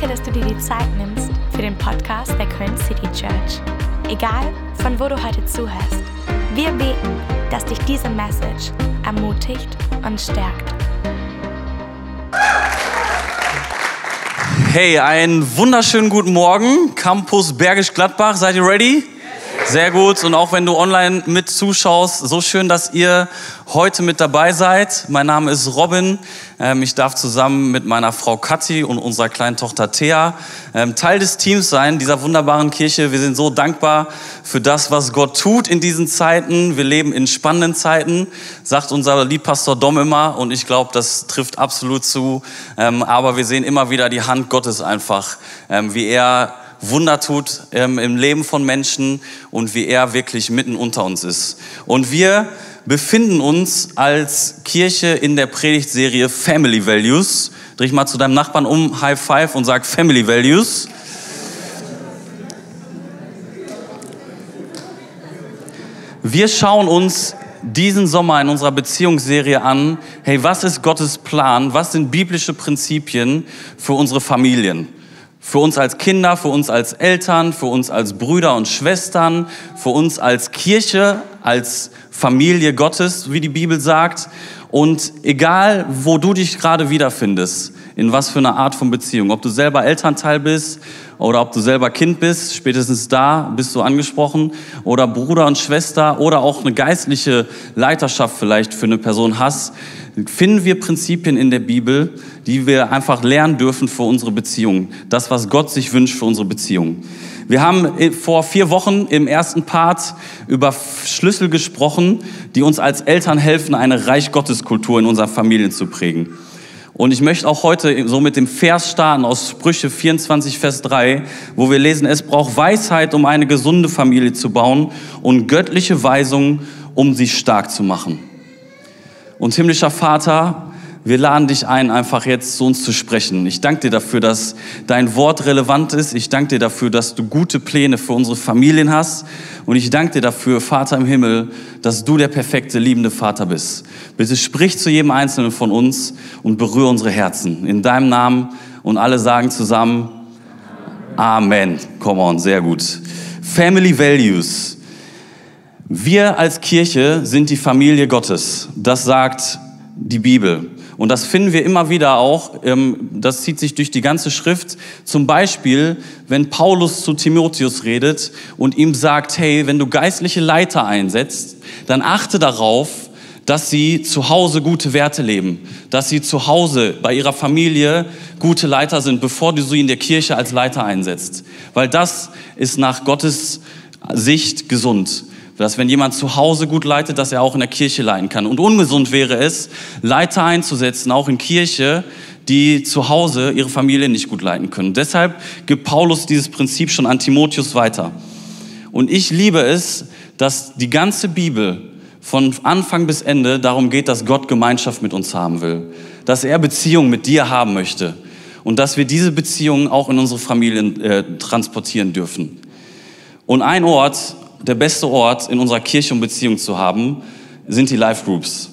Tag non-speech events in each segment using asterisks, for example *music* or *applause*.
Danke, dass du dir die Zeit nimmst für den Podcast der Köln City Church. Egal, von wo du heute zuhörst, wir beten, dass dich diese Message ermutigt und stärkt. Hey, einen wunderschönen guten Morgen, Campus Bergisch Gladbach. Seid ihr ready? Sehr gut. Und auch wenn du online mit zuschaust, so schön, dass ihr heute mit dabei seid. Mein Name ist Robin. Ähm, ich darf zusammen mit meiner Frau Kathi und unserer kleinen Tochter Thea ähm, Teil des Teams sein, dieser wunderbaren Kirche. Wir sind so dankbar für das, was Gott tut in diesen Zeiten. Wir leben in spannenden Zeiten, sagt unser Liebpastor Dom immer. Und ich glaube, das trifft absolut zu. Ähm, aber wir sehen immer wieder die Hand Gottes einfach, wie er Wunder tut ähm, im Leben von Menschen und wie er wirklich mitten unter uns ist. Und wir befinden uns als Kirche in der Predigtserie Family Values. Dreh mal zu deinem Nachbarn um, High Five und sag Family Values. Wir schauen uns diesen Sommer in unserer Beziehungsserie an, hey, was ist Gottes Plan? Was sind biblische Prinzipien für unsere Familien? Für uns als Kinder, für uns als Eltern, für uns als Brüder und Schwestern, für uns als Kirche, als Familie Gottes, wie die Bibel sagt. Und egal, wo du dich gerade wiederfindest, in was für einer Art von Beziehung, ob du selber Elternteil bist oder ob du selber Kind bist, spätestens da bist du angesprochen, oder Bruder und Schwester oder auch eine geistliche Leiterschaft vielleicht für eine Person hast, finden wir Prinzipien in der Bibel, die wir einfach lernen dürfen für unsere Beziehung. Das, was Gott sich wünscht für unsere Beziehung. Wir haben vor vier Wochen im ersten Part über Schlüssel gesprochen, die uns als Eltern helfen, eine Reich Gottes Kultur in unseren Familien zu prägen. Und ich möchte auch heute so mit dem Vers starten aus Sprüche 24, Vers 3, wo wir lesen, es braucht Weisheit, um eine gesunde Familie zu bauen und göttliche Weisung, um sie stark zu machen. Und himmlischer Vater, wir laden dich ein, einfach jetzt zu uns zu sprechen. Ich danke dir dafür, dass dein Wort relevant ist. Ich danke dir dafür, dass du gute Pläne für unsere Familien hast. Und ich danke dir dafür, Vater im Himmel, dass du der perfekte, liebende Vater bist. Bitte sprich zu jedem Einzelnen von uns und berühre unsere Herzen. In deinem Namen und alle sagen zusammen Amen. Come on, sehr gut. Family Values. Wir als Kirche sind die Familie Gottes. Das sagt die Bibel. Und das finden wir immer wieder auch, ähm, das zieht sich durch die ganze Schrift. Zum Beispiel, wenn Paulus zu Timotheus redet und ihm sagt, hey, wenn du geistliche Leiter einsetzt, dann achte darauf, dass sie zu Hause gute Werte leben, dass sie zu Hause bei ihrer Familie gute Leiter sind, bevor du sie in der Kirche als Leiter einsetzt. Weil das ist nach Gottes Sicht gesund dass wenn jemand zu Hause gut leitet, dass er auch in der Kirche leiten kann. Und ungesund wäre es, Leiter einzusetzen, auch in Kirche, die zu Hause ihre Familie nicht gut leiten können. Deshalb gibt Paulus dieses Prinzip schon an Timotheus weiter. Und ich liebe es, dass die ganze Bibel von Anfang bis Ende darum geht, dass Gott Gemeinschaft mit uns haben will, dass er Beziehung mit dir haben möchte und dass wir diese Beziehungen auch in unsere Familien äh, transportieren dürfen. Und ein Ort, der beste Ort in unserer Kirche, um Beziehung zu haben, sind die Life Groups.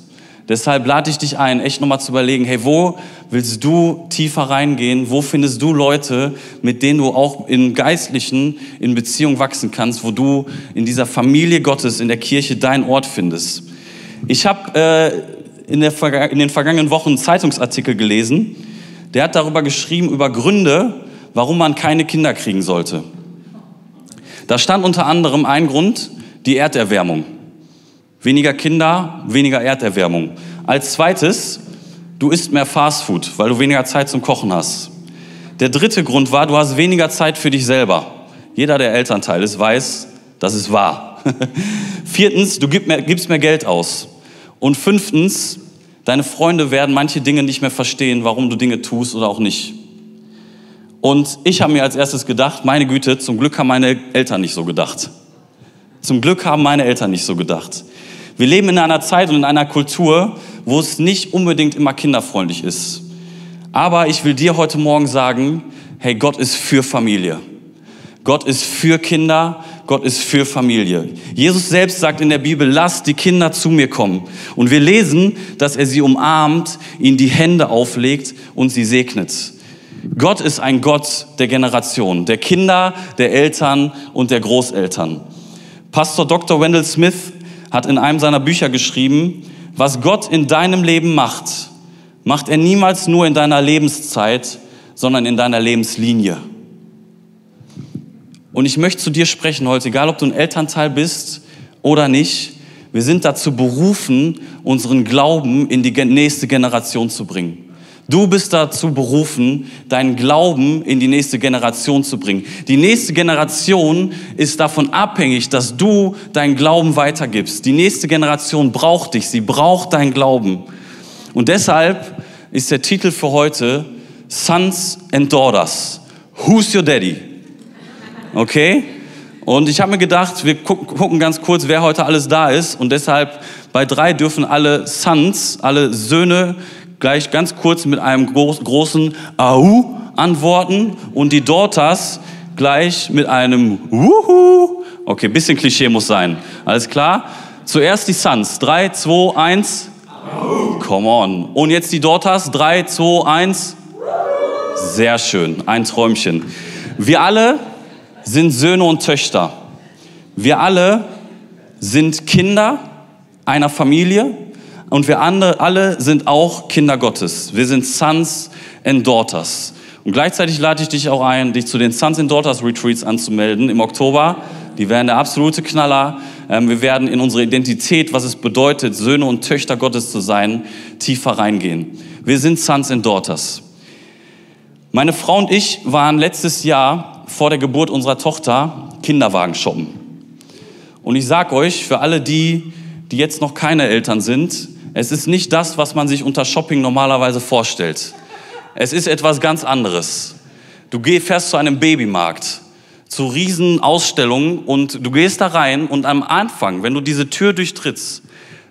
Deshalb lade ich dich ein, echt nochmal zu überlegen, hey, wo willst du tiefer reingehen? Wo findest du Leute, mit denen du auch im Geistlichen in Beziehung wachsen kannst, wo du in dieser Familie Gottes, in der Kirche deinen Ort findest? Ich habe äh, in, in den vergangenen Wochen einen Zeitungsartikel gelesen, der hat darüber geschrieben, über Gründe, warum man keine Kinder kriegen sollte. Da stand unter anderem ein Grund, die Erderwärmung. Weniger Kinder, weniger Erderwärmung. Als zweites, du isst mehr Fastfood, weil du weniger Zeit zum Kochen hast. Der dritte Grund war, du hast weniger Zeit für dich selber. Jeder, der Elternteil ist, weiß, das ist wahr. *laughs* Viertens, du gibst mehr, gibst mehr Geld aus. Und fünftens, deine Freunde werden manche Dinge nicht mehr verstehen, warum du Dinge tust oder auch nicht. Und ich habe mir als erstes gedacht, meine Güte, zum Glück haben meine Eltern nicht so gedacht. Zum Glück haben meine Eltern nicht so gedacht. Wir leben in einer Zeit und in einer Kultur, wo es nicht unbedingt immer kinderfreundlich ist. Aber ich will dir heute Morgen sagen, hey, Gott ist für Familie. Gott ist für Kinder, Gott ist für Familie. Jesus selbst sagt in der Bibel, lasst die Kinder zu mir kommen. Und wir lesen, dass er sie umarmt, ihnen die Hände auflegt und sie segnet. Gott ist ein Gott der Generation, der Kinder, der Eltern und der Großeltern. Pastor Dr. Wendell Smith hat in einem seiner Bücher geschrieben, was Gott in deinem Leben macht, macht er niemals nur in deiner Lebenszeit, sondern in deiner Lebenslinie. Und ich möchte zu dir sprechen heute, egal ob du ein Elternteil bist oder nicht, wir sind dazu berufen, unseren Glauben in die nächste Generation zu bringen. Du bist dazu berufen, deinen Glauben in die nächste Generation zu bringen. Die nächste Generation ist davon abhängig, dass du deinen Glauben weitergibst. Die nächste Generation braucht dich, sie braucht deinen Glauben. Und deshalb ist der Titel für heute Sons and Daughters. Who's your daddy? Okay? Und ich habe mir gedacht, wir gucken ganz kurz, wer heute alles da ist. Und deshalb bei drei dürfen alle Sons, alle Söhne gleich ganz kurz mit einem großen Au antworten und die Daughters gleich mit einem Wuhu. Okay, bisschen Klischee muss sein. Alles klar? Zuerst die Sons. 3, 2, 1. Come on. Und jetzt die Daughters. 3, 2, 1. Sehr schön. Ein Träumchen. Wir alle sind Söhne und Töchter. Wir alle sind Kinder einer Familie und wir alle sind auch Kinder Gottes. Wir sind Sons and Daughters. Und gleichzeitig lade ich dich auch ein, dich zu den Sons and Daughters Retreats anzumelden im Oktober. Die werden der absolute Knaller. Ähm, wir werden in unsere Identität, was es bedeutet, Söhne und Töchter Gottes zu sein, tiefer reingehen. Wir sind Sons and Daughters. Meine Frau und ich waren letztes Jahr vor der Geburt unserer Tochter Kinderwagen shoppen. Und ich sag euch, für alle die, die jetzt noch keine Eltern sind, es ist nicht das, was man sich unter Shopping normalerweise vorstellt. Es ist etwas ganz anderes. Du fährst zu einem Babymarkt, zu riesen Ausstellungen und du gehst da rein und am Anfang, wenn du diese Tür durchtrittst,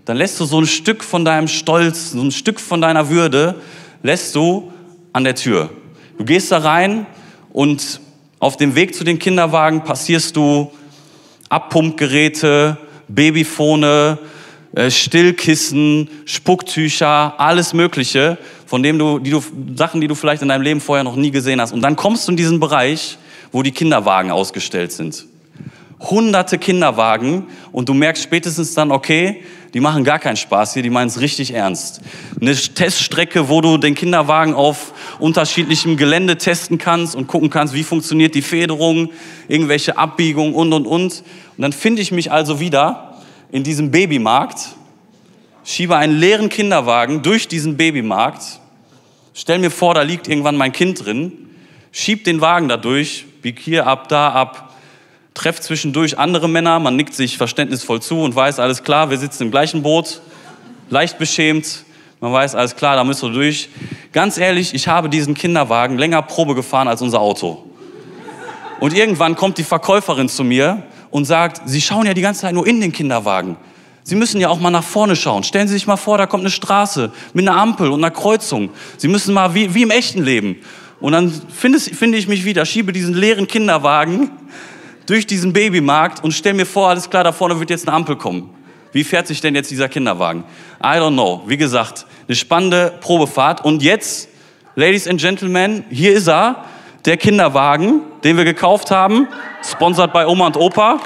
dann lässt du so ein Stück von deinem Stolz, so ein Stück von deiner Würde, lässt du an der Tür. Du gehst da rein und auf dem Weg zu den Kinderwagen passierst du Abpumpgeräte, Babyfone, Stillkissen, Spucktücher, alles Mögliche, von dem du, die du, Sachen, die du vielleicht in deinem Leben vorher noch nie gesehen hast. Und dann kommst du in diesen Bereich, wo die Kinderwagen ausgestellt sind. Hunderte Kinderwagen und du merkst spätestens dann, okay, die machen gar keinen Spaß hier, die meinen es richtig ernst. Eine Teststrecke, wo du den Kinderwagen auf unterschiedlichem Gelände testen kannst und gucken kannst, wie funktioniert die Federung, irgendwelche Abbiegungen und, und, und. Und dann finde ich mich also wieder in diesem Babymarkt, schiebe einen leeren Kinderwagen durch diesen Babymarkt, stell mir vor, da liegt irgendwann mein Kind drin, schieb den Wagen da durch, bieg hier ab, da ab, treff zwischendurch andere Männer, man nickt sich verständnisvoll zu und weiß, alles klar, wir sitzen im gleichen Boot, leicht beschämt, man weiß, alles klar, da müssen wir durch. Ganz ehrlich, ich habe diesen Kinderwagen länger Probe gefahren als unser Auto. Und irgendwann kommt die Verkäuferin zu mir und sagt, Sie schauen ja die ganze Zeit nur in den Kinderwagen. Sie müssen ja auch mal nach vorne schauen. Stellen Sie sich mal vor, da kommt eine Straße mit einer Ampel und einer Kreuzung. Sie müssen mal wie, wie im echten Leben. Und dann finde, finde ich mich wieder, schiebe diesen leeren Kinderwagen *laughs* durch diesen Babymarkt und stelle mir vor, alles klar, da vorne wird jetzt eine Ampel kommen. Wie fährt sich denn jetzt dieser Kinderwagen? I don't know. Wie gesagt, eine spannende Probefahrt. Und jetzt, Ladies and Gentlemen, hier ist er der Kinderwagen, den wir gekauft haben, sponsert bei Oma und Opa.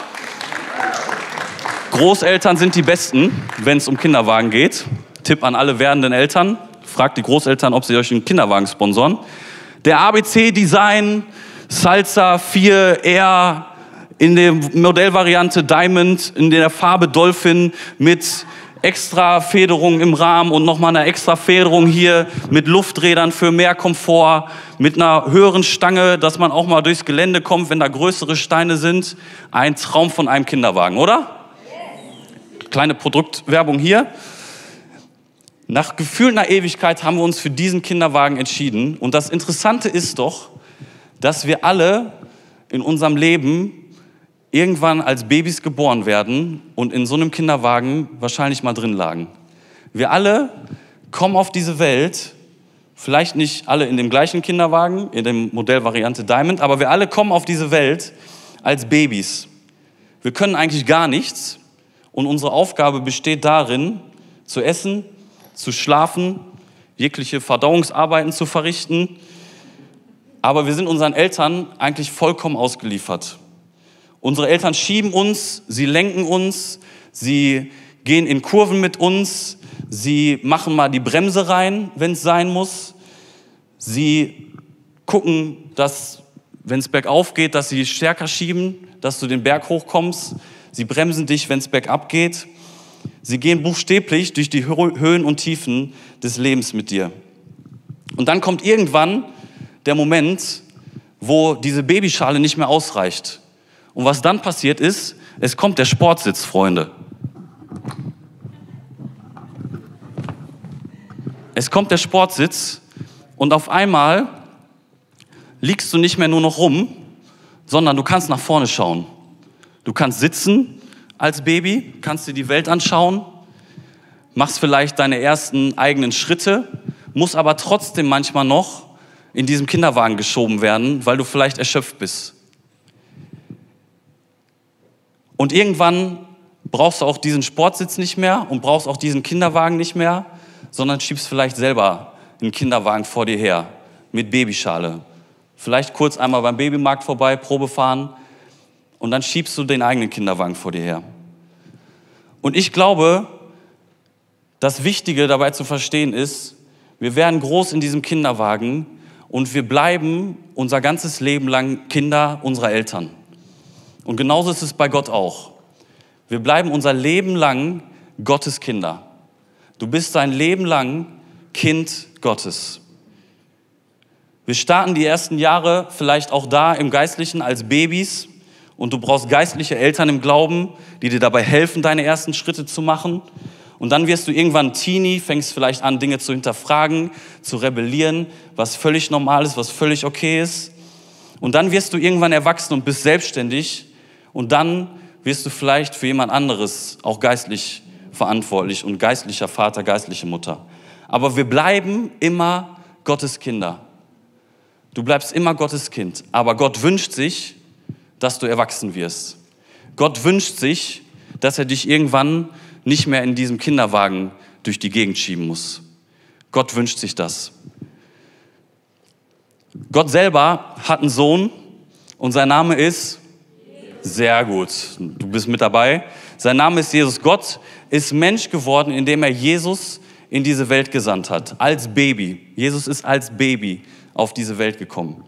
Großeltern sind die Besten, wenn es um Kinderwagen geht. Tipp an alle werdenden Eltern, fragt die Großeltern, ob sie euch einen Kinderwagen sponsoren. Der ABC Design Salsa 4R in der Modellvariante Diamond, in der Farbe Dolphin mit extra Federung im Rahmen und nochmal eine extra Federung hier mit Lufträdern für mehr Komfort, mit einer höheren Stange, dass man auch mal durchs Gelände kommt, wenn da größere Steine sind. Ein Traum von einem Kinderwagen, oder? Kleine Produktwerbung hier. Nach gefühlter Ewigkeit haben wir uns für diesen Kinderwagen entschieden. Und das Interessante ist doch, dass wir alle in unserem Leben irgendwann als Babys geboren werden und in so einem Kinderwagen wahrscheinlich mal drin lagen. Wir alle kommen auf diese Welt, vielleicht nicht alle in dem gleichen Kinderwagen, in der Modellvariante Diamond, aber wir alle kommen auf diese Welt als Babys. Wir können eigentlich gar nichts und unsere Aufgabe besteht darin, zu essen, zu schlafen, jegliche Verdauungsarbeiten zu verrichten, aber wir sind unseren Eltern eigentlich vollkommen ausgeliefert. Unsere Eltern schieben uns, sie lenken uns, sie gehen in Kurven mit uns, sie machen mal die Bremse rein, wenn es sein muss. Sie gucken, dass, wenn es bergauf geht, dass sie stärker schieben, dass du den Berg hochkommst. Sie bremsen dich, wenn es bergab geht. Sie gehen buchstäblich durch die Höhen und Tiefen des Lebens mit dir. Und dann kommt irgendwann der Moment, wo diese Babyschale nicht mehr ausreicht. Und was dann passiert ist, es kommt der Sportsitz, Freunde. Es kommt der Sportsitz und auf einmal liegst du nicht mehr nur noch rum, sondern du kannst nach vorne schauen. Du kannst sitzen als Baby, kannst dir die Welt anschauen, machst vielleicht deine ersten eigenen Schritte, musst aber trotzdem manchmal noch in diesem Kinderwagen geschoben werden, weil du vielleicht erschöpft bist. Und irgendwann brauchst du auch diesen Sportsitz nicht mehr und brauchst auch diesen Kinderwagen nicht mehr, sondern schiebst vielleicht selber einen Kinderwagen vor dir her mit Babyschale. Vielleicht kurz einmal beim Babymarkt vorbei, Probe fahren und dann schiebst du den eigenen Kinderwagen vor dir her. Und ich glaube, das Wichtige dabei zu verstehen ist, wir werden groß in diesem Kinderwagen und wir bleiben unser ganzes Leben lang Kinder unserer Eltern. Und genauso ist es bei Gott auch. Wir bleiben unser Leben lang Gottes Kinder. Du bist dein Leben lang Kind Gottes. Wir starten die ersten Jahre vielleicht auch da im Geistlichen als Babys und du brauchst geistliche Eltern im Glauben, die dir dabei helfen, deine ersten Schritte zu machen. Und dann wirst du irgendwann Teenie, fängst vielleicht an, Dinge zu hinterfragen, zu rebellieren, was völlig normal ist, was völlig okay ist. Und dann wirst du irgendwann erwachsen und bist selbstständig. Und dann wirst du vielleicht für jemand anderes auch geistlich verantwortlich und geistlicher Vater, geistliche Mutter. Aber wir bleiben immer Gottes Kinder. Du bleibst immer Gottes Kind. Aber Gott wünscht sich, dass du erwachsen wirst. Gott wünscht sich, dass er dich irgendwann nicht mehr in diesem Kinderwagen durch die Gegend schieben muss. Gott wünscht sich das. Gott selber hat einen Sohn und sein Name ist sehr gut. Du bist mit dabei. Sein Name ist Jesus. Gott ist Mensch geworden, indem er Jesus in diese Welt gesandt hat. Als Baby. Jesus ist als Baby auf diese Welt gekommen.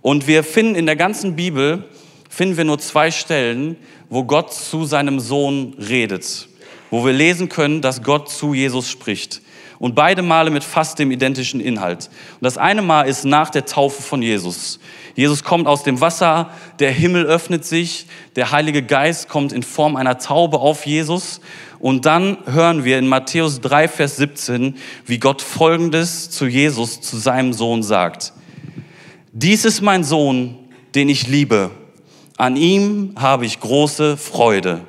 Und wir finden in der ganzen Bibel, finden wir nur zwei Stellen, wo Gott zu seinem Sohn redet wo wir lesen können, dass Gott zu Jesus spricht. Und beide Male mit fast dem identischen Inhalt. Und das eine Mal ist nach der Taufe von Jesus. Jesus kommt aus dem Wasser, der Himmel öffnet sich, der Heilige Geist kommt in Form einer Taube auf Jesus. Und dann hören wir in Matthäus 3, Vers 17, wie Gott Folgendes zu Jesus, zu seinem Sohn sagt. Dies ist mein Sohn, den ich liebe. An ihm habe ich große Freude.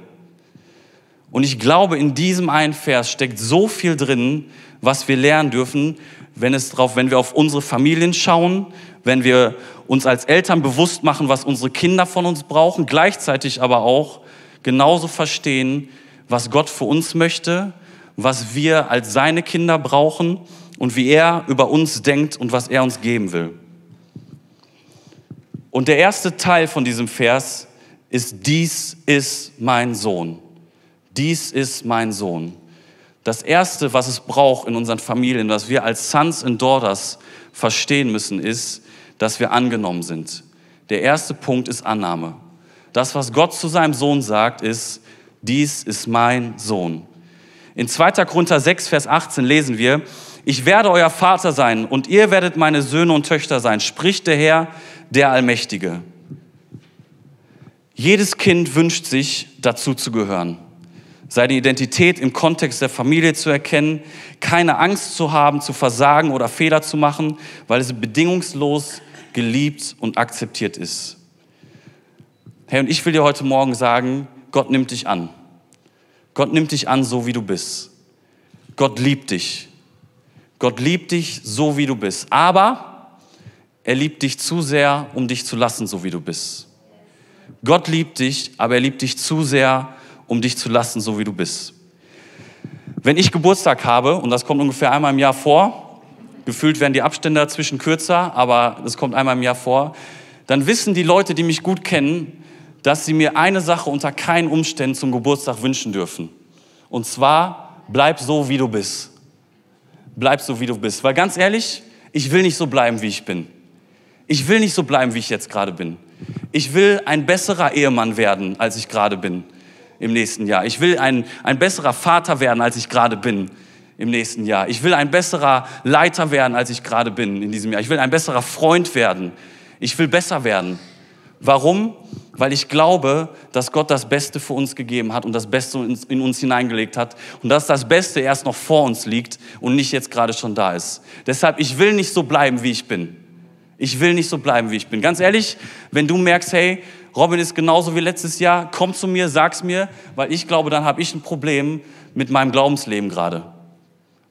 Und ich glaube, in diesem einen Vers steckt so viel drin, was wir lernen dürfen, wenn es drauf, wenn wir auf unsere Familien schauen, wenn wir uns als Eltern bewusst machen, was unsere Kinder von uns brauchen, gleichzeitig aber auch genauso verstehen, was Gott für uns möchte, was wir als seine Kinder brauchen und wie er über uns denkt und was er uns geben will. Und der erste Teil von diesem Vers ist, dies ist mein Sohn dies ist mein Sohn. Das Erste, was es braucht in unseren Familien, was wir als Sons and Daughters verstehen müssen, ist, dass wir angenommen sind. Der erste Punkt ist Annahme. Das, was Gott zu seinem Sohn sagt, ist, dies ist mein Sohn. In 2. Korinther 6, Vers 18 lesen wir, ich werde euer Vater sein und ihr werdet meine Söhne und Töchter sein, spricht der Herr, der Allmächtige. Jedes Kind wünscht sich, dazu zu gehören seine Identität im Kontext der Familie zu erkennen, keine Angst zu haben, zu versagen oder Fehler zu machen, weil es bedingungslos geliebt und akzeptiert ist. Hey, und ich will dir heute Morgen sagen, Gott nimmt dich an. Gott nimmt dich an, so wie du bist. Gott liebt dich. Gott liebt dich, so wie du bist. Aber er liebt dich zu sehr, um dich zu lassen, so wie du bist. Gott liebt dich, aber er liebt dich zu sehr, um dich zu lassen, so wie du bist. Wenn ich Geburtstag habe, und das kommt ungefähr einmal im Jahr vor, gefühlt werden die Abstände dazwischen kürzer, aber das kommt einmal im Jahr vor, dann wissen die Leute, die mich gut kennen, dass sie mir eine Sache unter keinen Umständen zum Geburtstag wünschen dürfen. Und zwar, bleib so, wie du bist. Bleib so, wie du bist. Weil ganz ehrlich, ich will nicht so bleiben, wie ich bin. Ich will nicht so bleiben, wie ich jetzt gerade bin. Ich will ein besserer Ehemann werden, als ich gerade bin im nächsten Jahr. Ich will ein, ein besserer Vater werden, als ich gerade bin im nächsten Jahr. Ich will ein besserer Leiter werden, als ich gerade bin in diesem Jahr. Ich will ein besserer Freund werden. Ich will besser werden. Warum? Weil ich glaube, dass Gott das Beste für uns gegeben hat und das Beste in uns hineingelegt hat und dass das Beste erst noch vor uns liegt und nicht jetzt gerade schon da ist. Deshalb, ich will nicht so bleiben, wie ich bin. Ich will nicht so bleiben, wie ich bin. Ganz ehrlich, wenn du merkst, hey, Robin ist genauso wie letztes Jahr, komm zu mir, sag's mir, weil ich glaube, dann habe ich ein Problem mit meinem Glaubensleben gerade.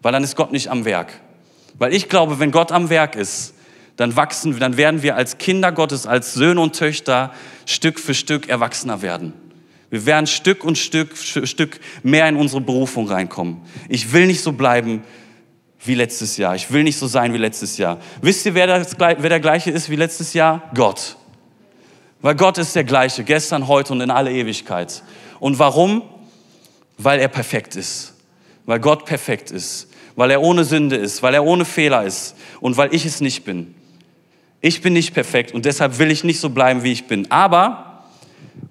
Weil dann ist Gott nicht am Werk. Weil ich glaube, wenn Gott am Werk ist, dann wachsen, dann werden wir als Kinder Gottes, als Söhne und Töchter Stück für Stück erwachsener werden. Wir werden Stück und Stück, Stück mehr in unsere Berufung reinkommen. Ich will nicht so bleiben wie letztes Jahr. Ich will nicht so sein wie letztes Jahr. Wisst ihr, wer, das, wer der gleiche ist wie letztes Jahr? Gott. Weil Gott ist der gleiche, gestern, heute und in alle Ewigkeit. Und warum? Weil er perfekt ist. Weil Gott perfekt ist. Weil er ohne Sünde ist. Weil er ohne Fehler ist. Und weil ich es nicht bin. Ich bin nicht perfekt und deshalb will ich nicht so bleiben, wie ich bin. Aber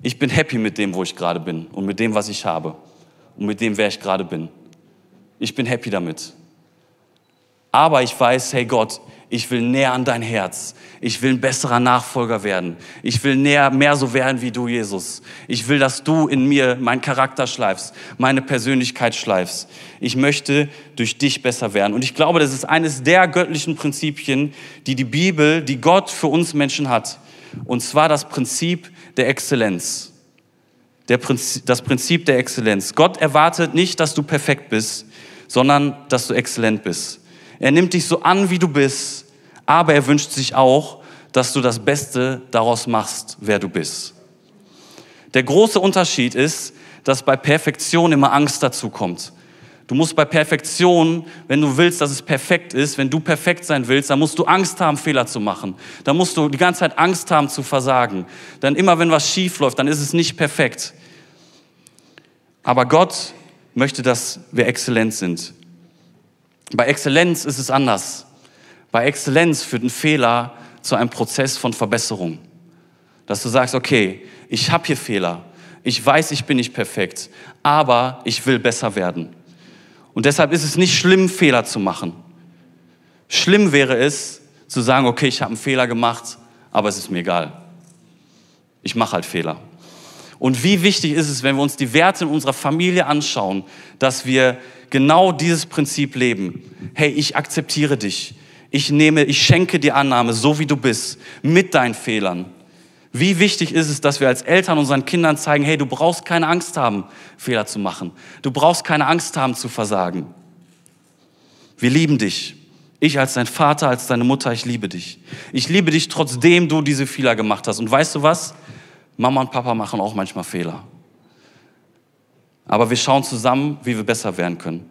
ich bin happy mit dem, wo ich gerade bin und mit dem, was ich habe und mit dem, wer ich gerade bin. Ich bin happy damit. Aber ich weiß, hey Gott, ich will näher an dein Herz. Ich will ein besserer Nachfolger werden. Ich will näher, mehr so werden wie du, Jesus. Ich will, dass du in mir meinen Charakter schleifst, meine Persönlichkeit schleifst. Ich möchte durch dich besser werden. Und ich glaube, das ist eines der göttlichen Prinzipien, die die Bibel, die Gott für uns Menschen hat. Und zwar das Prinzip der Exzellenz. Der Prinzip, das Prinzip der Exzellenz. Gott erwartet nicht, dass du perfekt bist, sondern dass du exzellent bist. Er nimmt dich so an, wie du bist aber er wünscht sich auch, dass du das Beste daraus machst, wer du bist. Der große Unterschied ist, dass bei Perfektion immer Angst dazu kommt. Du musst bei Perfektion, wenn du willst, dass es perfekt ist, wenn du perfekt sein willst, dann musst du Angst haben, Fehler zu machen. Dann musst du die ganze Zeit Angst haben zu versagen. Dann immer, wenn was schief läuft, dann ist es nicht perfekt. Aber Gott möchte, dass wir exzellent sind. Bei Exzellenz ist es anders. Bei Exzellenz führt ein Fehler zu einem Prozess von Verbesserung. Dass du sagst, okay, ich habe hier Fehler. Ich weiß, ich bin nicht perfekt, aber ich will besser werden. Und deshalb ist es nicht schlimm, Fehler zu machen. Schlimm wäre es, zu sagen, okay, ich habe einen Fehler gemacht, aber es ist mir egal. Ich mache halt Fehler. Und wie wichtig ist es, wenn wir uns die Werte in unserer Familie anschauen, dass wir genau dieses Prinzip leben. Hey, ich akzeptiere dich ich nehme, ich schenke dir Annahme, so wie du bist, mit deinen Fehlern. Wie wichtig ist es, dass wir als Eltern unseren Kindern zeigen, hey, du brauchst keine Angst haben, Fehler zu machen. Du brauchst keine Angst haben zu versagen. Wir lieben dich. Ich als dein Vater, als deine Mutter, ich liebe dich. Ich liebe dich, trotzdem du diese Fehler gemacht hast. Und weißt du was? Mama und Papa machen auch manchmal Fehler. Aber wir schauen zusammen, wie wir besser werden können.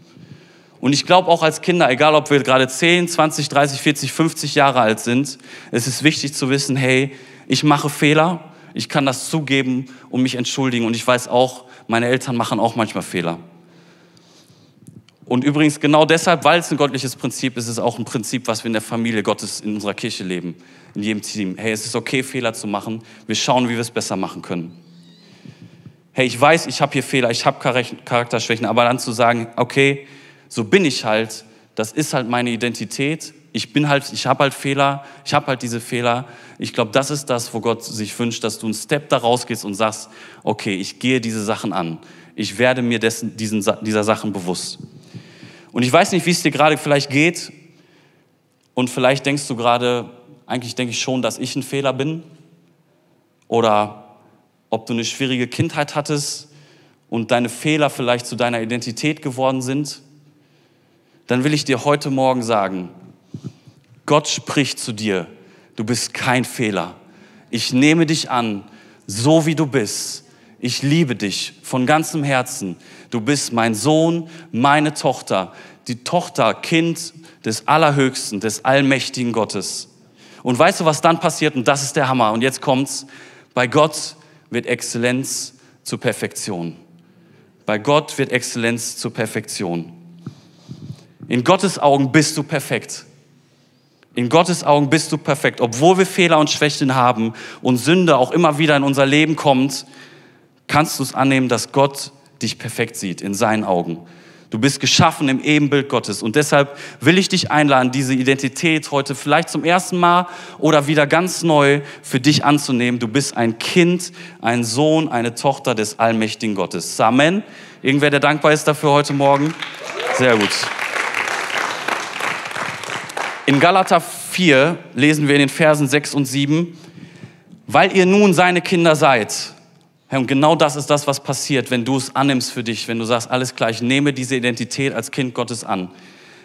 Und ich glaube auch als Kinder, egal ob wir gerade 10, 20, 30, 40, 50 Jahre alt sind, es ist wichtig zu wissen, hey, ich mache Fehler, ich kann das zugeben und mich entschuldigen. Und ich weiß auch, meine Eltern machen auch manchmal Fehler. Und übrigens genau deshalb, weil es ein göttliches Prinzip ist, ist es auch ein Prinzip, was wir in der Familie Gottes in unserer Kirche leben, in jedem Team. Hey, es ist okay, Fehler zu machen. Wir schauen, wie wir es besser machen können. Hey, ich weiß, ich habe hier Fehler, ich habe Charakterschwächen, aber dann zu sagen, okay, so bin ich halt, das ist halt meine Identität. Ich bin halt, ich habe halt Fehler, ich habe halt diese Fehler. Ich glaube, das ist das, wo Gott sich wünscht, dass du einen Step da rausgehst und sagst, okay, ich gehe diese Sachen an. Ich werde mir dessen, diesen, dieser Sachen bewusst. Und ich weiß nicht, wie es dir gerade vielleicht geht. Und vielleicht denkst du gerade, eigentlich denke ich schon, dass ich ein Fehler bin. Oder ob du eine schwierige Kindheit hattest und deine Fehler vielleicht zu deiner Identität geworden sind dann will ich dir heute Morgen sagen, Gott spricht zu dir, du bist kein Fehler. Ich nehme dich an, so wie du bist. Ich liebe dich von ganzem Herzen. Du bist mein Sohn, meine Tochter. die Tochter, Kind des Allerhöchsten, des allmächtigen Gottes. Und weißt du, was dann passiert? Und das ist der Hammer. Und jetzt kommt's. Bei Gott wird Exzellenz zur Perfektion. Bei Gott wird Exzellenz zur Perfektion. In Gottes Augen bist du perfekt. In Gottes Augen bist du perfekt. Obwohl wir Fehler und Schwächen haben und Sünde auch immer wieder in unser Leben kommt, kannst du es annehmen, dass Gott dich perfekt sieht in seinen Augen. Du bist geschaffen im Ebenbild Gottes. Und deshalb will ich dich einladen, diese Identität heute vielleicht zum ersten Mal oder wieder ganz neu für dich anzunehmen. Du bist ein Kind, ein Sohn, eine Tochter des allmächtigen Gottes. Amen. Irgendwer, der dankbar ist dafür heute Morgen? Sehr gut. In Galater 4 lesen wir in den Versen 6 und 7, weil ihr nun seine Kinder seid, Herr, und genau das ist das, was passiert, wenn du es annimmst für dich, wenn du sagst, alles klar, ich nehme diese Identität als Kind Gottes an.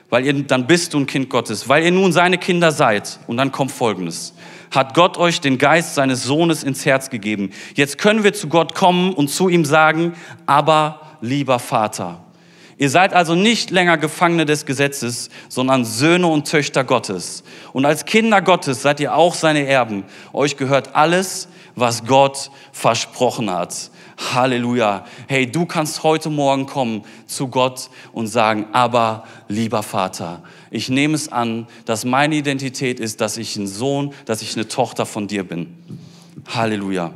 Weil ihr, dann bist du ein Kind Gottes. Weil ihr nun seine Kinder seid. Und dann kommt Folgendes. Hat Gott euch den Geist seines Sohnes ins Herz gegeben. Jetzt können wir zu Gott kommen und zu ihm sagen, aber lieber Vater. Ihr seid also nicht länger Gefangene des Gesetzes, sondern Söhne und Töchter Gottes. Und als Kinder Gottes seid ihr auch seine Erben. Euch gehört alles, was Gott versprochen hat. Halleluja. Hey, du kannst heute Morgen kommen zu Gott und sagen, aber lieber Vater, ich nehme es an, dass meine Identität ist, dass ich ein Sohn, dass ich eine Tochter von dir bin. Halleluja.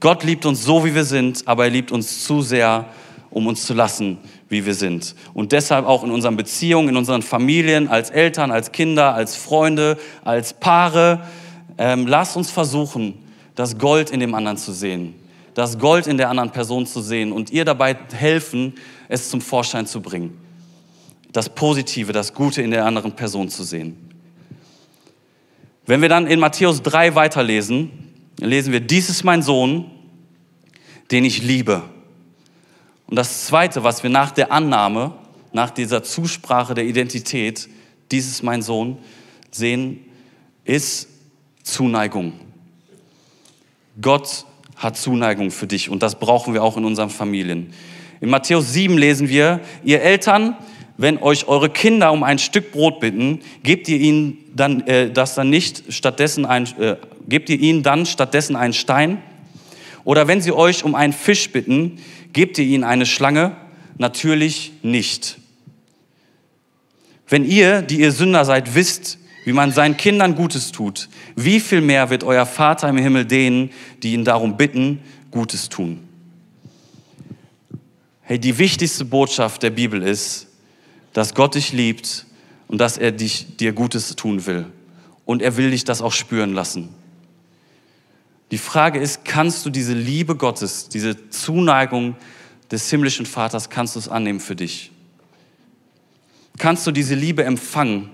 Gott liebt uns so, wie wir sind, aber er liebt uns zu sehr, um uns zu lassen, wie wir sind. Und deshalb auch in unseren Beziehungen, in unseren Familien, als Eltern, als Kinder, als Freunde, als Paare, ähm, lasst uns versuchen, das Gold in dem anderen zu sehen, das Gold in der anderen Person zu sehen und ihr dabei helfen, es zum Vorschein zu bringen. Das Positive, das Gute in der anderen Person zu sehen. Wenn wir dann in Matthäus 3 weiterlesen, lesen wir, dies ist mein Sohn, den ich liebe. Und das Zweite, was wir nach der Annahme, nach dieser Zusprache der Identität, dies ist mein Sohn, sehen, ist Zuneigung. Gott hat Zuneigung für dich und das brauchen wir auch in unseren Familien. In Matthäus 7 lesen wir, ihr Eltern, wenn euch eure Kinder um ein Stück Brot bitten, gebt ihr ihnen dann äh, das dann nicht stattdessen ein, äh, gebt ihr ihnen dann stattdessen einen Stein? Oder wenn sie euch um einen Fisch bitten, gebt ihr ihnen eine Schlange? Natürlich nicht. Wenn ihr, die ihr Sünder seid, wisst, wie man seinen Kindern Gutes tut, wie viel mehr wird euer Vater im Himmel denen, die ihn darum bitten, Gutes tun? Hey, die wichtigste Botschaft der Bibel ist, dass Gott dich liebt und dass er dich, dir Gutes tun will. Und er will dich das auch spüren lassen. Die Frage ist, kannst du diese Liebe Gottes, diese Zuneigung des himmlischen Vaters, kannst du es annehmen für dich? Kannst du diese Liebe empfangen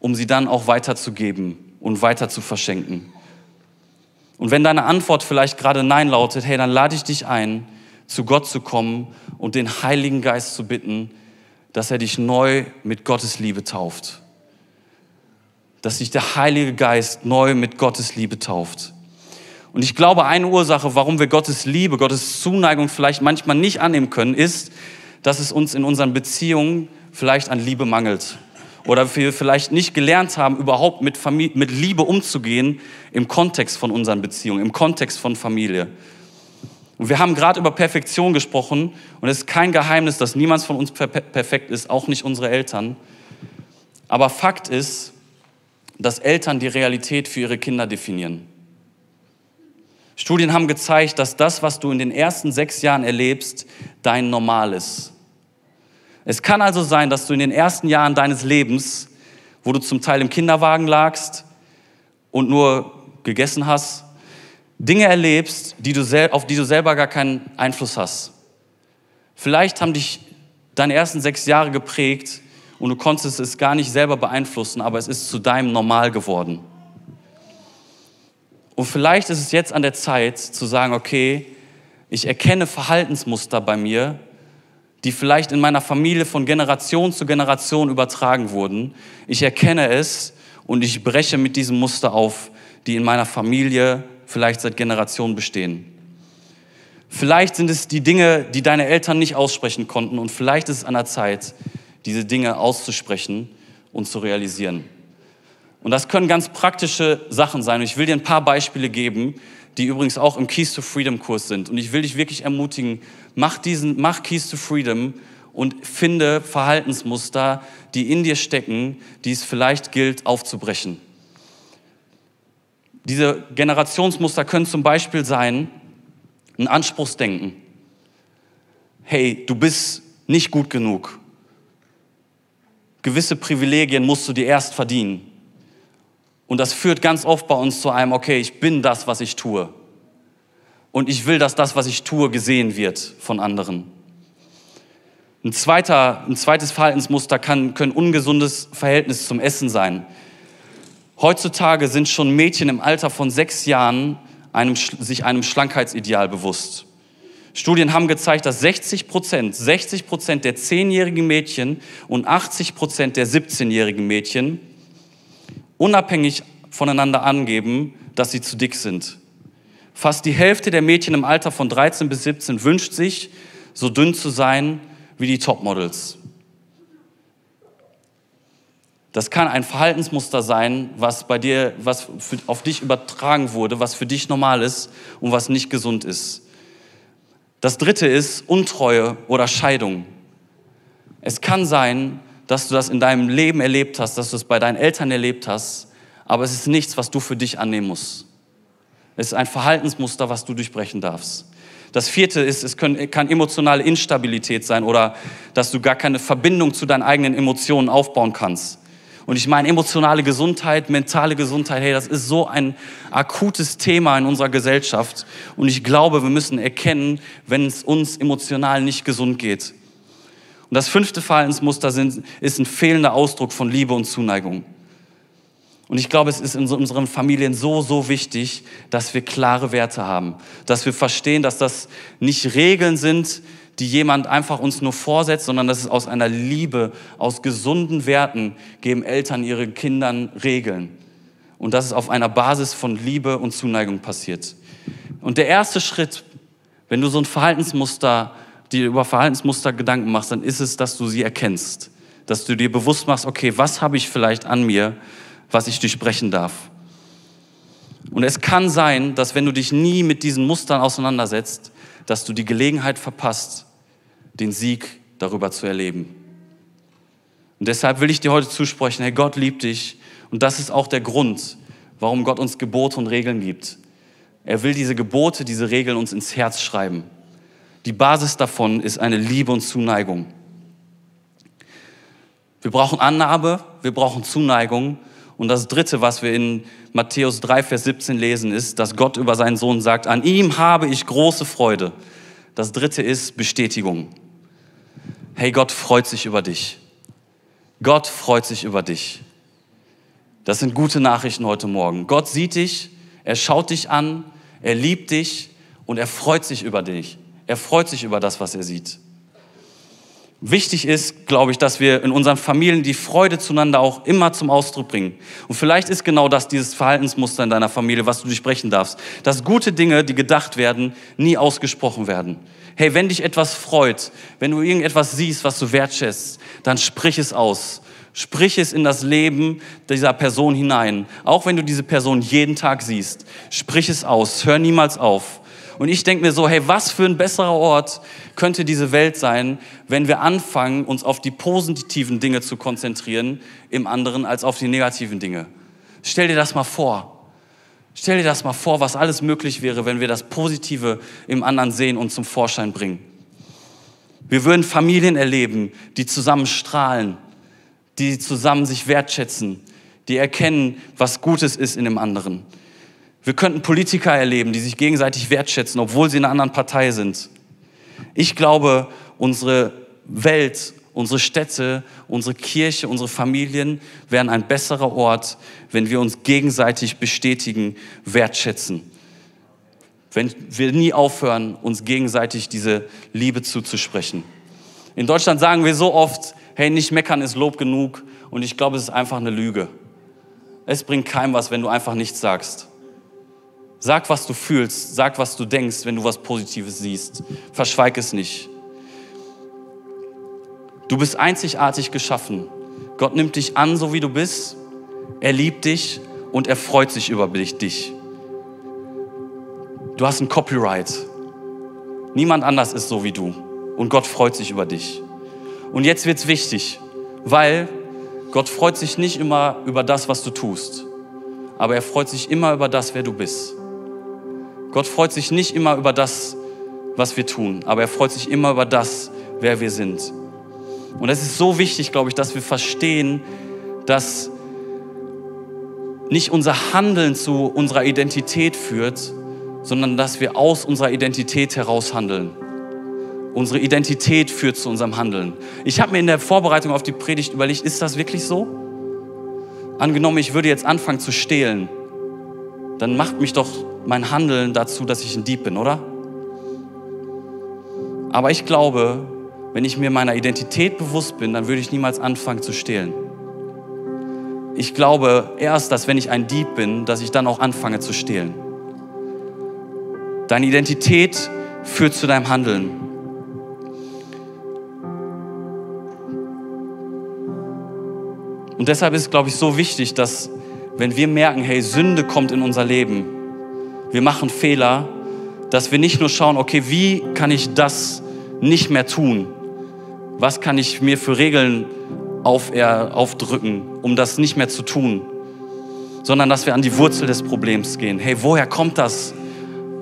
um sie dann auch weiterzugeben und weiter zu verschenken. Und wenn deine Antwort vielleicht gerade Nein lautet, hey, dann lade ich dich ein, zu Gott zu kommen und den Heiligen Geist zu bitten, dass er dich neu mit Gottes Liebe tauft. Dass dich der Heilige Geist neu mit Gottes Liebe tauft. Und ich glaube, eine Ursache, warum wir Gottes Liebe, Gottes Zuneigung vielleicht manchmal nicht annehmen können, ist, dass es uns in unseren Beziehungen vielleicht an Liebe mangelt oder wir vielleicht nicht gelernt haben, überhaupt mit, Familie, mit Liebe umzugehen im Kontext von unseren Beziehungen, im Kontext von Familie. Und wir haben gerade über Perfektion gesprochen und es ist kein Geheimnis, dass niemand von uns perfekt ist, auch nicht unsere Eltern. Aber Fakt ist, dass Eltern die Realität für ihre Kinder definieren. Studien haben gezeigt, dass das, was du in den ersten sechs Jahren erlebst, dein Normal ist. Es kann also sein, dass du in den ersten Jahren deines Lebens, wo du zum Teil im Kinderwagen lagst und nur gegessen hast, Dinge erlebst, die du auf die du selber gar keinen Einfluss hast. Vielleicht haben dich deine ersten sechs Jahre geprägt und du konntest es gar nicht selber beeinflussen, aber es ist zu deinem Normal geworden. Und vielleicht ist es jetzt an der Zeit zu sagen, okay, ich erkenne Verhaltensmuster bei mir, die vielleicht in meiner Familie von Generation zu Generation übertragen wurden. Ich erkenne es und ich breche mit diesem Muster auf, die in meiner Familie vielleicht seit Generationen bestehen. Vielleicht sind es die Dinge, die deine Eltern nicht aussprechen konnten und vielleicht ist es an der Zeit, diese Dinge auszusprechen und zu realisieren. Und das können ganz praktische Sachen sein. Und ich will dir ein paar Beispiele geben, die übrigens auch im Keys to Freedom Kurs sind. Und ich will dich wirklich ermutigen, mach diesen, mach Keys to Freedom und finde Verhaltensmuster, die in dir stecken, die es vielleicht gilt aufzubrechen. Diese Generationsmuster können zum Beispiel sein, ein Anspruchsdenken. Hey, du bist nicht gut genug. Gewisse Privilegien musst du dir erst verdienen. Und das führt ganz oft bei uns zu einem, okay, ich bin das, was ich tue. Und ich will, dass das, was ich tue, gesehen wird von anderen. Ein, zweiter, ein zweites Verhaltensmuster kann, können ungesundes Verhältnis zum Essen sein. Heutzutage sind schon Mädchen im Alter von sechs Jahren einem, sich einem Schlankheitsideal bewusst. Studien haben gezeigt, dass 60 Prozent, 60 Prozent der zehnjährigen Mädchen und 80 Prozent der 17-jährigen Mädchen unabhängig voneinander angeben, dass sie zu dick sind. Fast die Hälfte der Mädchen im Alter von 13 bis 17 wünscht sich, so dünn zu sein wie die Topmodels. Das kann ein Verhaltensmuster sein, was bei dir, was auf dich übertragen wurde, was für dich normal ist und was nicht gesund ist. Das dritte ist Untreue oder Scheidung. Es kann sein, dass du das in deinem Leben erlebt hast, dass du es bei deinen Eltern erlebt hast, aber es ist nichts, was du für dich annehmen musst. Es ist ein Verhaltensmuster, was du durchbrechen darfst. Das vierte ist, es kann, kann emotionale Instabilität sein oder dass du gar keine Verbindung zu deinen eigenen Emotionen aufbauen kannst. Und ich meine, emotionale Gesundheit, mentale Gesundheit, hey, das ist so ein akutes Thema in unserer Gesellschaft. Und ich glaube, wir müssen erkennen, wenn es uns emotional nicht gesund geht. Und das fünfte Verhaltensmuster sind, ist ein fehlender Ausdruck von Liebe und Zuneigung. Und ich glaube, es ist in unseren Familien so, so wichtig, dass wir klare Werte haben, dass wir verstehen, dass das nicht Regeln sind, die jemand einfach uns nur vorsetzt, sondern dass es aus einer Liebe, aus gesunden Werten geben Eltern ihren Kindern Regeln. Und dass es auf einer Basis von Liebe und Zuneigung passiert. Und der erste Schritt, wenn du so ein Verhaltensmuster, dir über Verhaltensmuster Gedanken machst, dann ist es, dass du sie erkennst. Dass du dir bewusst machst, okay, was habe ich vielleicht an mir, was ich durchbrechen darf. Und es kann sein, dass wenn du dich nie mit diesen Mustern auseinandersetzt, dass du die Gelegenheit verpasst, den Sieg darüber zu erleben. Und deshalb will ich dir heute zusprechen, hey, Gott liebt dich. Und das ist auch der Grund, warum Gott uns Gebote und Regeln gibt. Er will diese Gebote, diese Regeln uns ins Herz schreiben. Die Basis davon ist eine Liebe und Zuneigung. Wir brauchen Annahme, wir brauchen Zuneigung. Und das Dritte, was wir in Matthäus 3, Vers 17 lesen, ist, dass Gott über seinen Sohn sagt, an ihm habe ich große Freude. Das Dritte ist Bestätigung hey, Gott freut sich über dich. Gott freut sich über dich. Das sind gute Nachrichten heute Morgen. Gott sieht dich, er schaut dich an, er liebt dich und er freut sich über dich. Er freut sich über das, was er sieht. Wichtig ist, glaube ich, dass wir in unseren Familien die Freude zueinander auch immer zum Ausdruck bringen. Und vielleicht ist genau das dieses Verhaltensmuster in deiner Familie, was du durchbrechen darfst. Dass gute Dinge, die gedacht werden, nie ausgesprochen werden. Hey, wenn dich etwas freut, wenn du irgendetwas siehst, was du wertschätzt, dann sprich es aus. Sprich es in das Leben dieser Person hinein. Auch wenn du diese Person jeden Tag siehst. Sprich es aus. Hör niemals auf. Und ich denke mir so, hey, was für ein besserer Ort könnte diese Welt sein, wenn wir anfangen, uns auf die positiven Dinge zu konzentrieren im anderen als auf die negativen Dinge. Stell dir das mal vor. Stell dir das mal vor, was alles möglich wäre, wenn wir das Positive im anderen sehen und zum Vorschein bringen. Wir würden Familien erleben, die zusammen strahlen, die zusammen sich wertschätzen, die erkennen, was Gutes ist in dem anderen. Wir könnten Politiker erleben, die sich gegenseitig wertschätzen, obwohl sie in einer anderen Partei sind. Ich glaube, unsere Welt unsere Städte, unsere Kirche, unsere Familien wären ein besserer Ort, wenn wir uns gegenseitig bestätigen, wertschätzen. Wenn wir nie aufhören, uns gegenseitig diese Liebe zuzusprechen. In Deutschland sagen wir so oft, hey, nicht meckern ist Lob genug. Und ich glaube, es ist einfach eine Lüge. Es bringt keinem was, wenn du einfach nichts sagst. Sag, was du fühlst. Sag, was du denkst, wenn du was Positives siehst. Verschweig es nicht. Du bist einzigartig geschaffen. Gott nimmt dich an, so wie du bist. Er liebt dich und er freut sich über dich. Du hast ein Copyright. Niemand anders ist so wie du. Und Gott freut sich über dich. Und jetzt wird's wichtig, weil Gott freut sich nicht immer über das, was du tust, aber er freut sich immer über das, wer du bist. Gott freut sich nicht immer über das, was wir tun, aber er freut sich immer über das, wer wir sind. Und es ist so wichtig, glaube ich, dass wir verstehen, dass nicht unser Handeln zu unserer Identität führt, sondern dass wir aus unserer Identität heraus handeln. Unsere Identität führt zu unserem Handeln. Ich habe mir in der Vorbereitung auf die Predigt überlegt, ist das wirklich so? Angenommen, ich würde jetzt anfangen zu stehlen, dann macht mich doch mein Handeln dazu, dass ich ein Dieb bin, oder? Aber ich glaube, wenn ich mir meiner Identität bewusst bin, dann würde ich niemals anfangen zu stehlen. Ich glaube erst, dass wenn ich ein Dieb bin, dass ich dann auch anfange zu stehlen. Deine Identität führt zu deinem Handeln. Und deshalb ist es, glaube ich, so wichtig, dass wenn wir merken, hey, Sünde kommt in unser Leben, wir machen Fehler, dass wir nicht nur schauen, okay, wie kann ich das nicht mehr tun? Was kann ich mir für Regeln auf, aufdrücken, um das nicht mehr zu tun? Sondern dass wir an die Wurzel des Problems gehen. Hey, woher kommt das?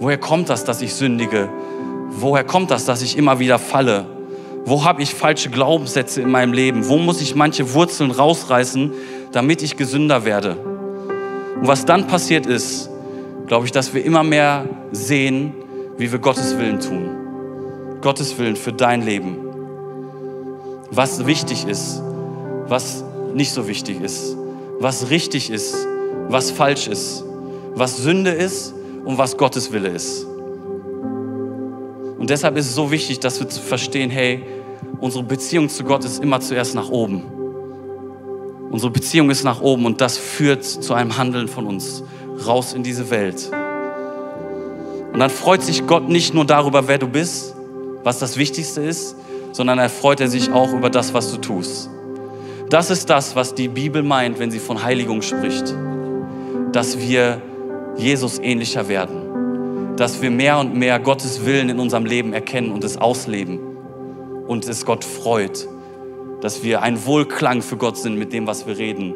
Woher kommt das, dass ich sündige? Woher kommt das, dass ich immer wieder falle? Wo habe ich falsche Glaubenssätze in meinem Leben? Wo muss ich manche Wurzeln rausreißen, damit ich gesünder werde? Und was dann passiert ist, glaube ich, dass wir immer mehr sehen, wie wir Gottes Willen tun. Gottes Willen für dein Leben. Was wichtig ist, was nicht so wichtig ist, was richtig ist, was falsch ist, was Sünde ist und was Gottes Wille ist. Und deshalb ist es so wichtig, dass wir verstehen, hey, Unsere Beziehung zu Gott ist immer zuerst nach oben. Unsere Beziehung ist nach oben und das führt zu einem Handeln von uns raus in diese Welt. Und dann freut sich Gott nicht nur darüber, wer du bist, was das Wichtigste ist, sondern er freut er sich auch über das, was du tust. Das ist das, was die Bibel meint, wenn sie von Heiligung spricht. Dass wir Jesus ähnlicher werden. Dass wir mehr und mehr Gottes Willen in unserem Leben erkennen und es ausleben und es Gott freut, dass wir ein Wohlklang für Gott sind mit dem, was wir reden,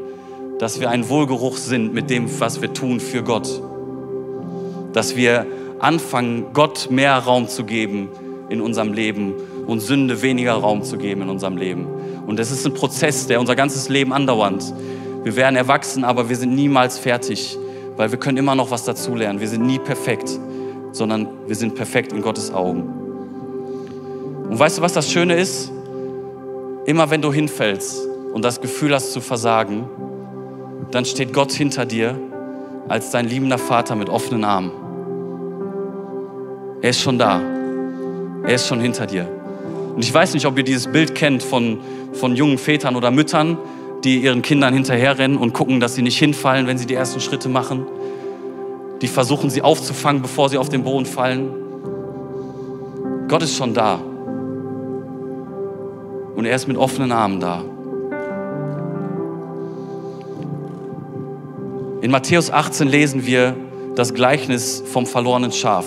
dass wir ein Wohlgeruch sind mit dem, was wir tun für Gott, dass wir anfangen, Gott mehr Raum zu geben in unserem Leben und Sünde weniger Raum zu geben in unserem Leben. Und das ist ein Prozess, der unser ganzes Leben andauert. Wir werden erwachsen, aber wir sind niemals fertig, weil wir können immer noch was dazulernen. Wir sind nie perfekt, sondern wir sind perfekt in Gottes Augen. Und weißt du, was das Schöne ist? Immer wenn du hinfällst und das Gefühl hast zu versagen, dann steht Gott hinter dir als dein liebender Vater mit offenen Armen. Er ist schon da. Er ist schon hinter dir. Und ich weiß nicht, ob ihr dieses Bild kennt von, von jungen Vätern oder Müttern, die ihren Kindern hinterherrennen und gucken, dass sie nicht hinfallen, wenn sie die ersten Schritte machen. Die versuchen, sie aufzufangen, bevor sie auf den Boden fallen. Gott ist schon da und er ist mit offenen Armen da. In Matthäus 18 lesen wir das Gleichnis vom verlorenen Schaf.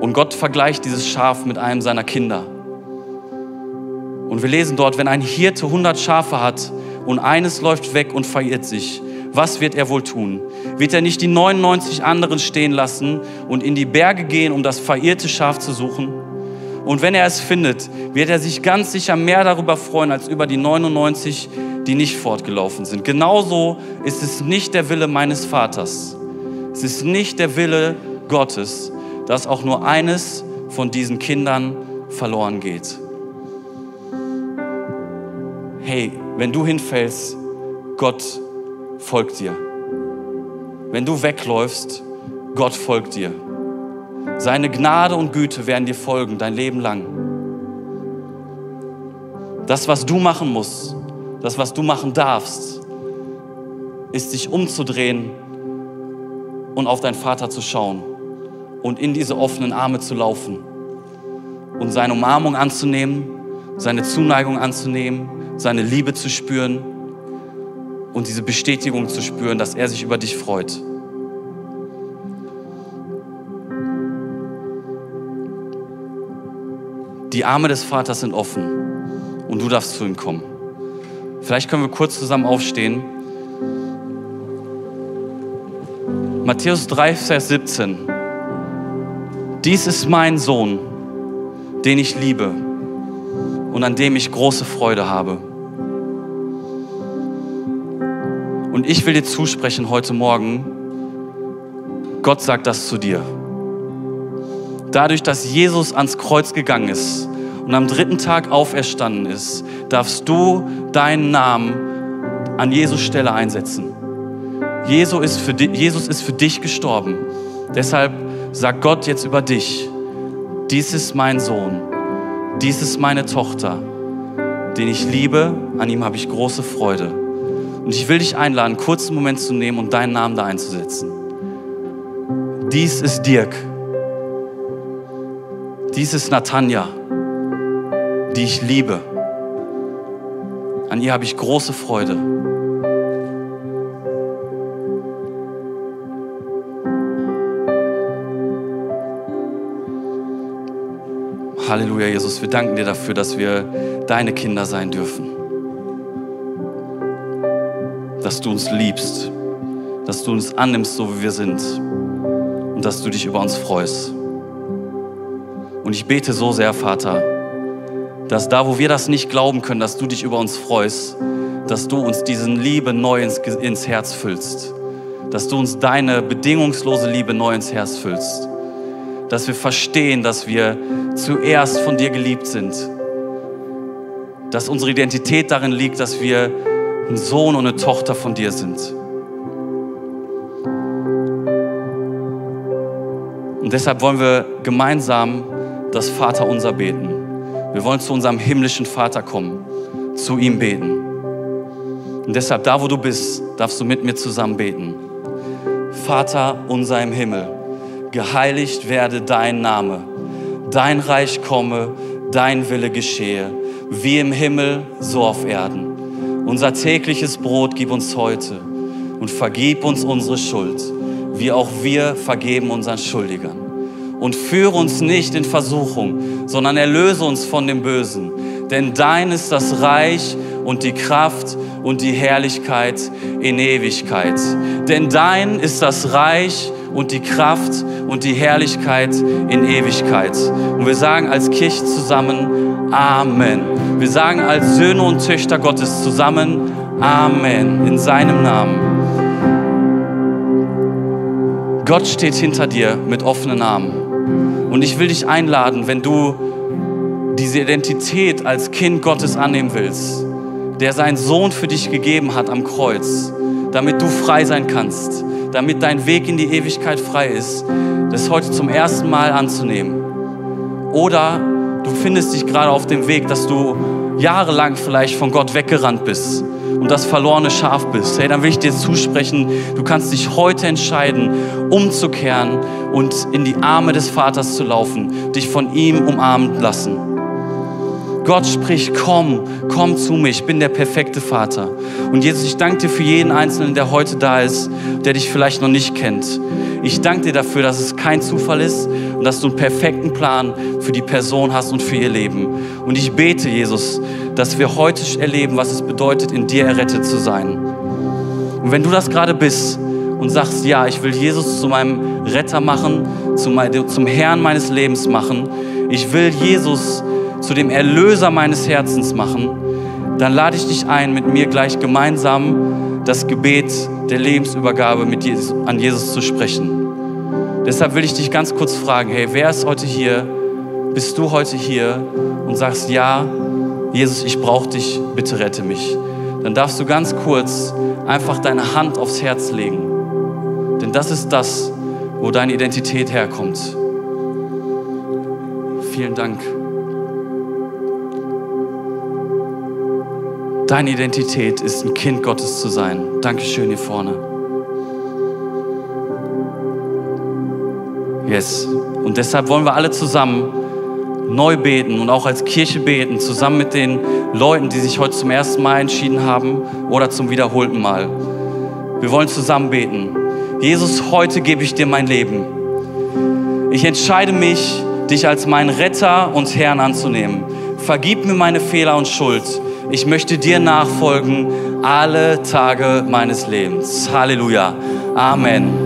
Und Gott vergleicht dieses Schaf mit einem seiner Kinder. Und wir lesen dort, wenn ein Hirte 100 Schafe hat und eines läuft weg und verirrt sich, was wird er wohl tun? Wird er nicht die 99 anderen stehen lassen und in die Berge gehen, um das verirrte Schaf zu suchen? Und wenn er es findet, wird er sich ganz sicher mehr darüber freuen als über die 99, die nicht fortgelaufen sind. Genauso ist es nicht der Wille meines Vaters. Es ist nicht der Wille Gottes, dass auch nur eines von diesen Kindern verloren geht. Hey, wenn du hinfällst, Gott folgt dir. Wenn du wegläufst, Gott folgt dir. Seine Gnade und Güte werden dir folgen dein Leben lang. Das, was du machen musst, das, was du machen darfst, ist dich umzudrehen und auf deinen Vater zu schauen und in diese offenen Arme zu laufen und seine Umarmung anzunehmen seine Zuneigung anzunehmen, seine Liebe zu spüren und diese Bestätigung zu spüren, dass er sich über dich freut. Die Arme des Vaters sind offen und du darfst zu ihm kommen. Vielleicht können wir kurz zusammen aufstehen. Matthäus 3, Vers 17. Dies ist mein Sohn, den ich liebe und an dem ich große Freude habe. Und ich will dir zusprechen heute Morgen, Gott sagt das zu dir. Dadurch, dass Jesus ans Kreuz gegangen ist und am dritten Tag auferstanden ist, darfst du deinen Namen an Jesus Stelle einsetzen. Jesus ist für, Jesus ist für dich gestorben. Deshalb sagt Gott jetzt über dich, dies ist mein Sohn, dies ist meine Tochter, den ich liebe, an ihm habe ich große Freude. Und ich will dich einladen, einen kurzen Moment zu nehmen und deinen Namen da einzusetzen. Dies ist Dirk. Dies ist Natanja, die ich liebe. An ihr habe ich große Freude. Halleluja, Jesus, wir danken dir dafür, dass wir deine Kinder sein dürfen. Dass du uns liebst, dass du uns annimmst, so wie wir sind und dass du dich über uns freust. Und ich bete so sehr, Vater, dass da, wo wir das nicht glauben können, dass du dich über uns freust, dass du uns diesen Liebe neu ins, ins Herz füllst. Dass du uns deine bedingungslose Liebe neu ins Herz füllst. Dass wir verstehen, dass wir zuerst von dir geliebt sind. Dass unsere Identität darin liegt, dass wir ein Sohn und eine Tochter von dir sind. Und deshalb wollen wir gemeinsam das Vaterunser beten. Wir wollen zu unserem himmlischen Vater kommen, zu ihm beten. Und deshalb, da wo du bist, darfst du mit mir zusammen beten. Vater unser im Himmel, geheiligt werde dein Name, dein Reich komme, dein Wille geschehe, wie im Himmel, so auf Erden. Unser tägliches Brot gib uns heute und vergib uns unsere Schuld, wie auch wir vergeben unseren Schuldigern und führe uns nicht in Versuchung, sondern erlöse uns von dem Bösen. Denn dein ist das Reich und die Kraft und die Herrlichkeit in Ewigkeit. Denn dein ist das Reich und die Kraft und die Herrlichkeit in Ewigkeit. Und wir sagen als Kirche zusammen Amen. Wir sagen als Söhne und Töchter Gottes zusammen Amen in seinem Namen. Gott steht hinter dir mit offenen Armen. Und ich will dich einladen, wenn du diese Identität als Kind Gottes annehmen willst, der seinen Sohn für dich gegeben hat am Kreuz, damit du frei sein kannst, damit dein Weg in die Ewigkeit frei ist, das heute zum ersten Mal anzunehmen. Oder du findest dich gerade auf dem Weg, dass du jahrelang vielleicht von Gott weggerannt bist und das verlorene Schaf bist, hey, dann will ich dir zusprechen, du kannst dich heute entscheiden, umzukehren und in die Arme des Vaters zu laufen, dich von ihm umarmen lassen. Gott spricht, komm, komm zu mir, ich bin der perfekte Vater. Und Jesus, ich danke dir für jeden Einzelnen, der heute da ist, der dich vielleicht noch nicht kennt. Ich danke dir dafür, dass es kein Zufall ist und dass du einen perfekten Plan für die Person hast und für ihr Leben. Und ich bete, Jesus, dass wir heute erleben, was es bedeutet, in dir errettet zu sein. Und wenn du das gerade bist und sagst, ja, ich will Jesus zu meinem Retter machen, zum Herrn meines Lebens machen, ich will Jesus zu dem Erlöser meines Herzens machen, dann lade ich dich ein, mit mir gleich gemeinsam das Gebet der Lebensübergabe mit Jesus, an Jesus zu sprechen. Deshalb will ich dich ganz kurz fragen, hey, wer ist heute hier? Bist du heute hier und sagst, ja, Jesus, ich brauche dich, bitte rette mich. Dann darfst du ganz kurz einfach deine Hand aufs Herz legen. Denn das ist das, wo deine Identität herkommt. Vielen Dank. Deine Identität ist ein Kind Gottes zu sein. Dankeschön hier vorne. Yes. Und deshalb wollen wir alle zusammen neu beten und auch als Kirche beten, zusammen mit den Leuten, die sich heute zum ersten Mal entschieden haben oder zum wiederholten Mal. Wir wollen zusammen beten. Jesus, heute gebe ich dir mein Leben. Ich entscheide mich, dich als meinen Retter und Herrn anzunehmen. Vergib mir meine Fehler und Schuld. Ich möchte dir nachfolgen alle Tage meines Lebens. Halleluja. Amen.